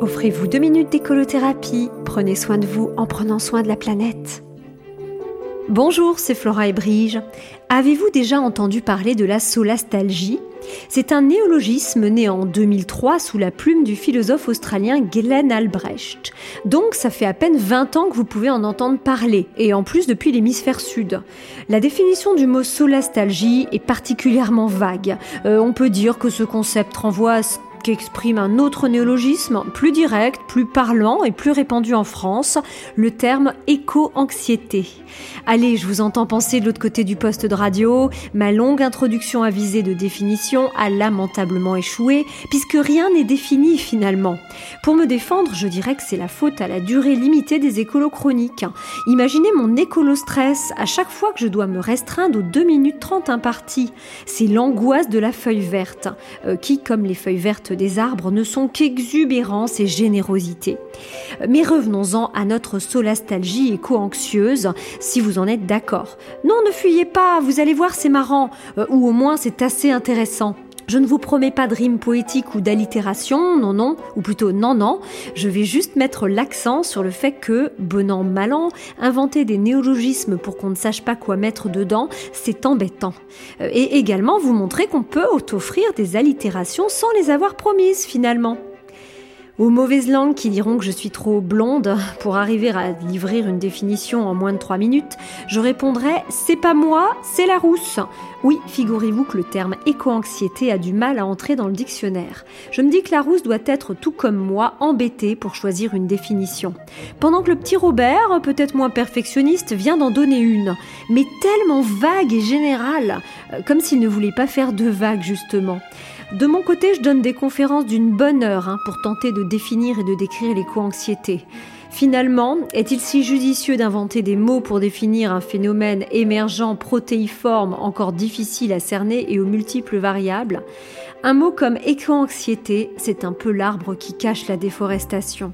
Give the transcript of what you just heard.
Offrez-vous deux minutes d'écolothérapie. Prenez soin de vous en prenant soin de la planète. Bonjour, c'est Flora et Brige. Avez-vous déjà entendu parler de la solastalgie? C'est un néologisme né en 2003 sous la plume du philosophe australien Glenn Albrecht. Donc ça fait à peine 20 ans que vous pouvez en entendre parler, et en plus depuis l'hémisphère sud. La définition du mot solastalgie est particulièrement vague. Euh, on peut dire que ce concept renvoie à ce exprime un autre néologisme plus direct, plus parlant et plus répandu en France, le terme éco-anxiété. Allez, je vous entends penser de l'autre côté du poste de radio, ma longue introduction avisée de définition a lamentablement échoué, puisque rien n'est défini finalement. Pour me défendre, je dirais que c'est la faute à la durée limitée des écolos chroniques. Imaginez mon écolo-stress à chaque fois que je dois me restreindre aux 2 minutes 30 imparties. C'est l'angoisse de la feuille verte, euh, qui, comme les feuilles vertes des arbres ne sont qu'exubérance et générosité. Mais revenons-en à notre solastalgie éco-anxieuse, si vous en êtes d'accord. Non, ne fuyez pas, vous allez voir, c'est marrant, euh, ou au moins c'est assez intéressant. Je ne vous promets pas de rime poétique ou d'allitération, non, non, ou plutôt non, non. Je vais juste mettre l'accent sur le fait que, bon an, mal an, inventer des néologismes pour qu'on ne sache pas quoi mettre dedans, c'est embêtant. Euh, et également vous montrer qu'on peut offrir des allitérations sans les avoir promises finalement. Aux mauvaises langues qui diront que je suis trop blonde pour arriver à livrer une définition en moins de 3 minutes, je répondrai c'est pas moi, c'est la rousse. Oui, figurez-vous que le terme éco-anxiété a du mal à entrer dans le dictionnaire. Je me dis que la rousse doit être tout comme moi embêtée pour choisir une définition. Pendant que le petit Robert, peut-être moins perfectionniste, vient d'en donner une, mais tellement vague et générale, euh, comme s'il ne voulait pas faire de vagues justement. De mon côté, je donne des conférences d'une bonne heure hein, pour tenter de définir et de décrire l'éco-anxiété. Finalement, est-il si judicieux d'inventer des mots pour définir un phénomène émergent protéiforme encore difficile à cerner et aux multiples variables? Un mot comme éco-anxiété, c'est un peu l'arbre qui cache la déforestation.